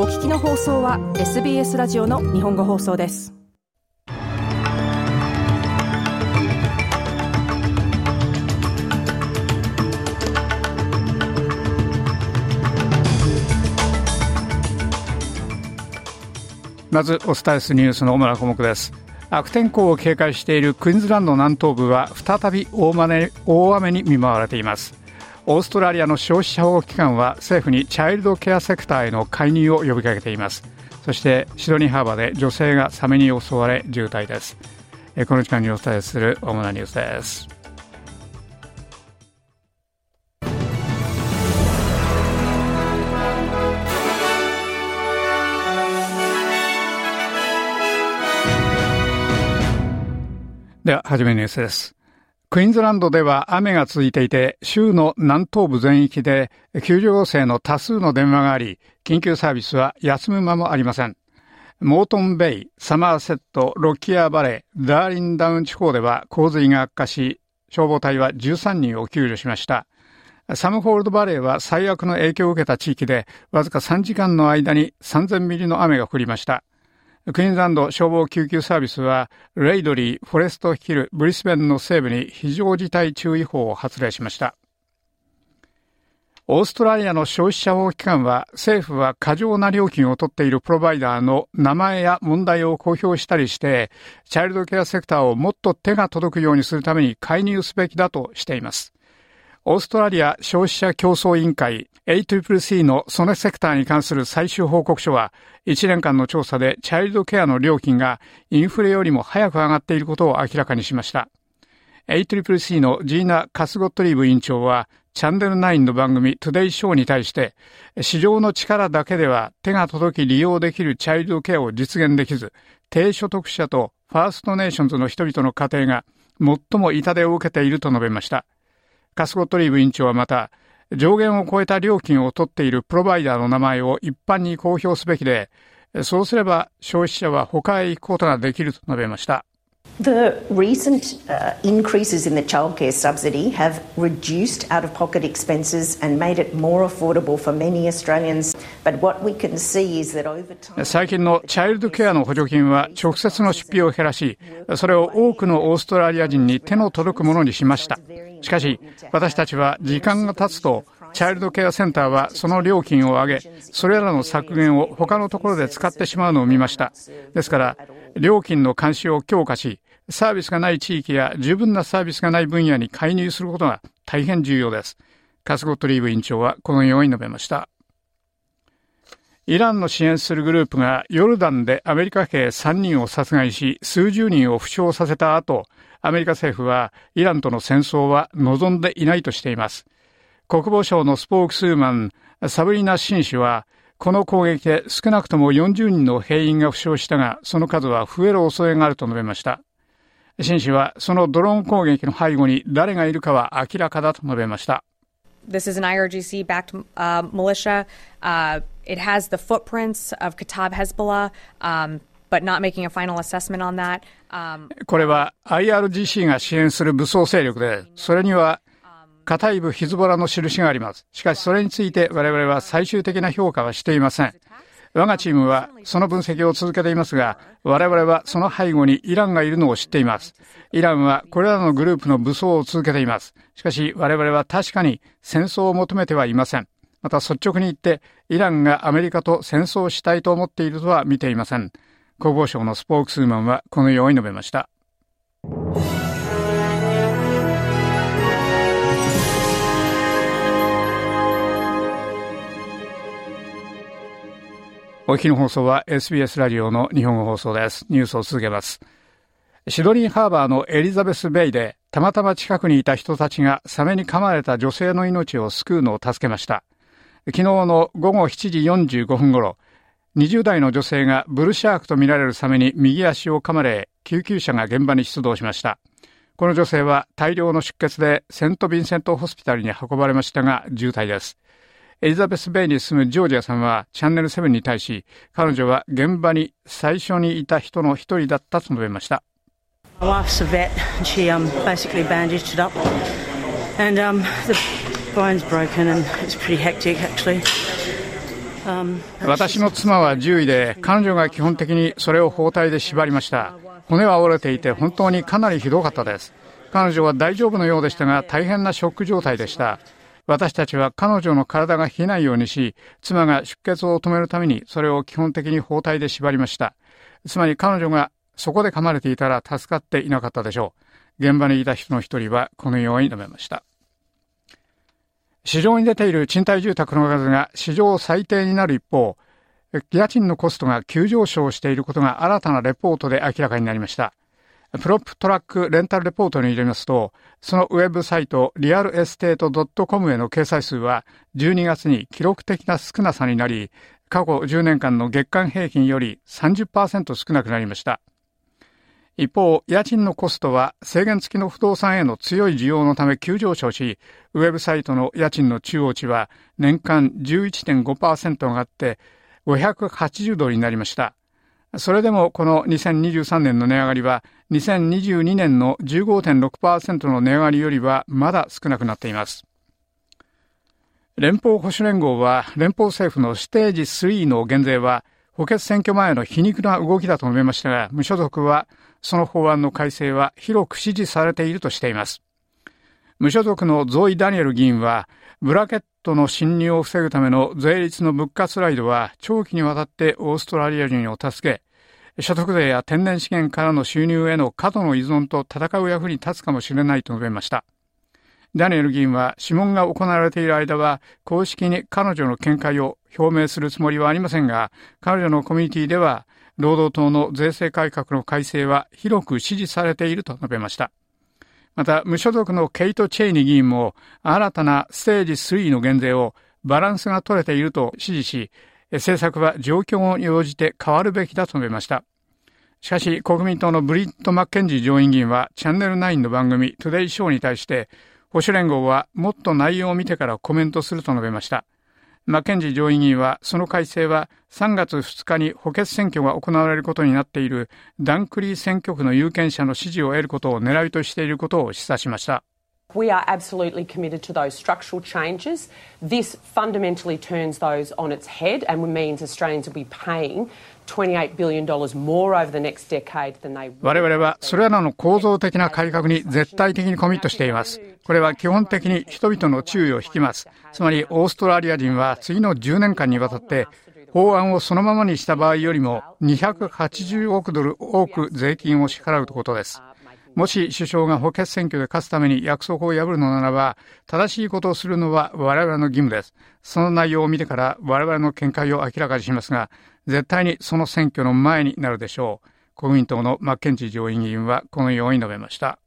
お聞きの放送は SBS ラジオの日本語放送です。まずお伝えするニュースの主な項目です。悪天候を警戒しているクイーンズランド南東部は再び大雨に見舞われています。オーストラリアの消費者保護機関は政府にチャイルドケアセクターへの介入を呼びかけています。そしてシドニーハーバーで女性がサメに襲われ重体です。この時間にお伝えする主なニュースです。では、はじめニュースです。クイーンズランドでは雨が続いていて、州の南東部全域で救助要請の多数の電話があり、緊急サービスは休む間もありません。モートンベイ、サマーセット、ロッキアバレー、ダーリンダウン地方では洪水が悪化し、消防隊は13人を救助しました。サムホールドバレーは最悪の影響を受けた地域で、わずか3時間の間に3000ミリの雨が降りました。クイーンズランド消防救急サービスは、レイドリー、フォレストヒル、ブリスベンの西部に非常事態注意報を発令しました。オーストラリアの消費者保護機関は、政府は過剰な料金を取っているプロバイダーの名前や問題を公表したりして、チャイルドケアセクターをもっと手が届くようにするために介入すべきだとしています。オーストラリア消費者競争委員会 ACCC のそのセクターに関する最終報告書は、1年間の調査でチャイルドケアの料金がインフレよりも早く上がっていることを明らかにしました。ACCC のジーナ・カスゴットリーブ委員長は、チャンネル9の番組トゥデイショーに対して、市場の力だけでは手が届き利用できるチャイルドケアを実現できず、低所得者とファーストネーションズの人々の家庭が最も痛手を受けていると述べました。カスゴットリーブ委員長はまた、上限を超えた料金を取っているプロバイダーの名前を一般に公表すべきで、そうすれば消費者は他へ行くことができると述べました。The recent uh, increases in the childcare subsidy have reduced out of pocket expenses and made it more affordable for many Australians. But what we can see is that over time. 最近のチャイルドケアの補助金は直接の出費を減らし、それを多くのオーストラリア人に手の届くものにしました。しかし、私たちは時間が経つと、チャイルドケアセンターはその料金を上げ、それらの削減を他のところで使ってしまうのを見ました。ですから、料金の監視を強化し、サービスがない地域や十分なサービスがない分野に介入することが大変重要です。カスゴットリーブ委員長はこのように述べました。イランの支援するグループがヨルダンでアメリカ兵3人を殺害し数十人を負傷させた後、アメリカ政府はイランとの戦争は望んでいないとしています。国防省のスポークスーマン、サブリナ・シン氏は、この攻撃で少なくとも40人の兵員が負傷したが、その数は増える恐れがあると述べました。シン氏は、そのドローン攻撃の背後に誰がいるかは明らかだと述べました。This is an IRGC-backed、uh, militia.、Uh, it has the footprints of Kataib Hezbollah.、Um, but not making a final assessment on that. これは IRGC が支援する武装勢力で、それにはカタイブ・ヒズボラの印があります。しかしそれについて我々は最終的な評価はしていません。我がチームはその分析を続けていますが、我々はその背後にイランがいるのを知っています。イランはこれらのグループの武装を続けています。しかし我々は確かに戦争を求めてはいません。また率直に言って、イランがアメリカと戦争したいと思っているとは見ていません。国防省のスポークスーマンはこのように述べました。お聞きの放送は SBS ラジオの日本語放送です。ニュースを続けます。シドニーハーバーのエリザベスベイで、たまたま近くにいた人たちがサメに噛まれた女性の命を救うのを助けました。昨日の午後7時45分ごろ、20代の女性がブルシャークとみられるサメに右足を噛まれ、救急車が現場に出動しました。この女性は大量の出血でセント・ヴィンセント・ホスピタルに運ばれましたが重体です。エリザベス・ベイに住むジョージアさんはチャンネル7に対し、彼女は現場に最初にいた人の一人だったと述べました。私の妻は獣医で、彼女が基本的にそれを包帯で縛りました。骨は折れていて本当にかなりひどかったです。彼女は大丈夫のようでしたが大変なショック状態でした。私たちは彼女の体が冷えないようにし、妻が出血を止めるためにそれを基本的に包帯で縛りました。つまり彼女がそこで噛まれていたら助かっていなかったでしょう。現場にいた人の一人はこのように述べました。市場に出ている賃貸住宅の数が史上最低になる一方、家賃のコストが急上昇していることが新たなレポートで明らかになりました。 PropTrack Rental Report によりますと、そのウェブサイトリアルエステート .com への掲載数は12月に記録的な少なさになり、過去10年間の月間平均より30%少なくなりました。一方、家賃のコストは制限付きの不動産への強い需要のため急上昇し、ウェブサイトの家賃の中央値は年間11.5%上がって580ドルになりました。それでもこの2023年の値上がりは2022年の15.6%の値上がりよりはまだ少なくなっています。連邦保守連合は連邦政府のステージ3の減税は補欠選挙前の皮肉な動きだと述べましたが、無所属はその法案の改正は広く支持されているとしています。無所属のゾイ・ダニエル議員は、ブラケットの侵入を防ぐための税率の物価スライドは長期にわたってオーストラリア人を助け、所得税や天然資源からの収入への過度の依存と戦う役に立つかもしれないと述べました。ダニエル議員は諮問が行われている間は公式に彼女の見解を表明するつもりはありませんが、彼女のコミュニティでは労働党の税制改革の改正は広く支持されていると述べました。また、無所属のケイト・チェイニー議員も、新たなステージ3の減税をバランスが取れていると支持し、政策は状況に応じて変わるべきだと述べました。しかし、国民党のブリジット・マッケンジー上院議員は、チャンネル9の番組、トゥデイショーに対して、保守連合はもっと内容を見てからコメントすると述べました。マッケンジー上院議員は、その改正は3月2日に補欠選挙が行われることになっているダンクリー選挙区の有権者の支持を得ることを狙いとしていることを示唆しました。We are absolutely committed to those structural changes. This fundamentally turns those on its head and means Australians will be paying 28 billion dollars more over the next decade than they 我々はそれらの構造的な改革に絶対的にコミットしています。これは基本的に人々の注意を引きます。つまりオーストラリア人は次の10年間にわたって法案をそのままにした場合よりも280億ドル多く税金を支払うことです。もし首相が補欠選挙で勝つために約束を破るのならば、正しいことをするのは我々の義務です。その内容を見てから我々の見解を明らかにしますが、絶対にその選挙の前になるでしょう。国民党のマッケンジー上院議員はこのように述べました。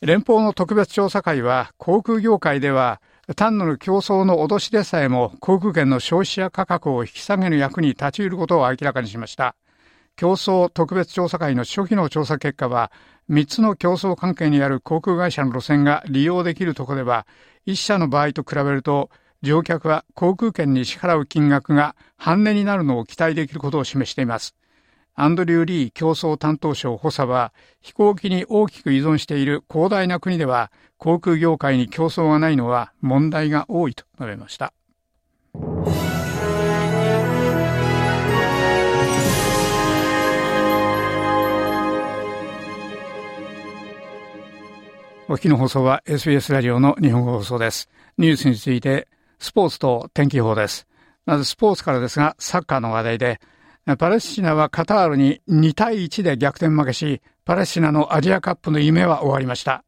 連邦の特別調査会は航空業界では単なる競争の脅しでさえも航空券の消費者価格を引き下げる役に立ち得ることを明らかにしました。競争特別調査会の初期の調査結果は3つの競争関係にある航空会社の路線が利用できるところでは1社の場合と比べると乗客は航空券に支払う金額が半値になるのを期待できることを示しています。アンドリュー・リー競争担当省補佐は飛行機に大きく依存している広大な国では航空業界に競争がないのは問題が多いと述べました。お聞きの放送は SBS ラジオの日本語放送です。ニュースについてスポーツと天気予報です。まずスポーツからですが、サッカーの話題で、パレスチナはカタールに2対1で逆転負けし、パレスチナのアジアカップの夢は終わりました。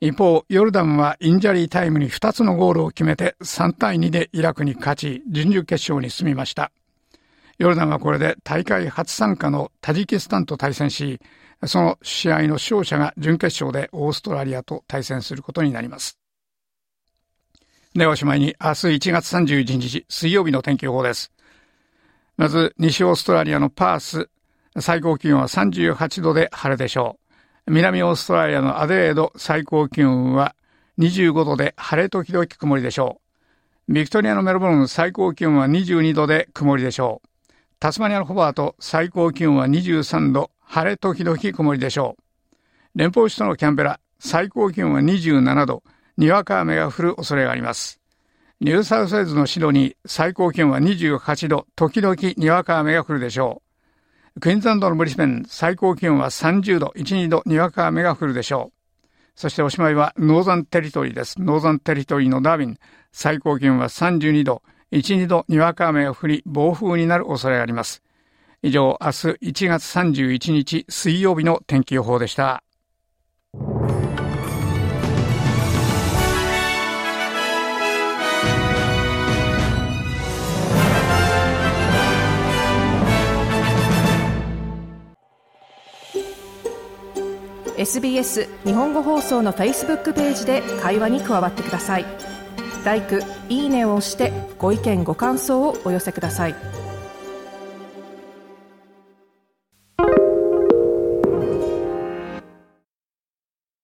一方、ヨルダンはインジャリータイムに2つのゴールを決めて3対2でイラクに勝ち、準々決勝に進みました。ヨルダンはこれで大会初参加のタジキスタンと対戦し、その試合の勝者が準決勝でオーストラリアと対戦することになります。ではおしまいに明日1月31日水曜日の天気予報です。まず西オーストラリアのパース、最高気温は38度で晴れでしょう。南オーストラリアのアデレード、最高気温は25度で晴れ時々曇りでしょう。ビクトリアのメルボルン、最高気温は22度で曇りでしょう。タスマニアのホバート、最高気温は23度、晴れ時々曇りでしょう。連邦首都のキャンベラ、最高気温は27度、にわか雨が降る恐れがあります。ニューサウスウェーズのシドニー、最高気温は28度、時々にわか雨が降るでしょう。クイーンズランドのブリスベン、最高気温は30度、1、2度にわか雨が降るでしょう。そしておしまいはノーザンテリトリーです。ノーザンテリトリーのダービン、最高気温は32度、1、2度にわか雨が降り、暴風になる恐れがあります。以上、明日1月31日水曜日の天気予報でした。SBS 日本語放送の Facebook ページで会話に加わってください。「l i」「いいね」を押してご意見ご感想をお寄せください。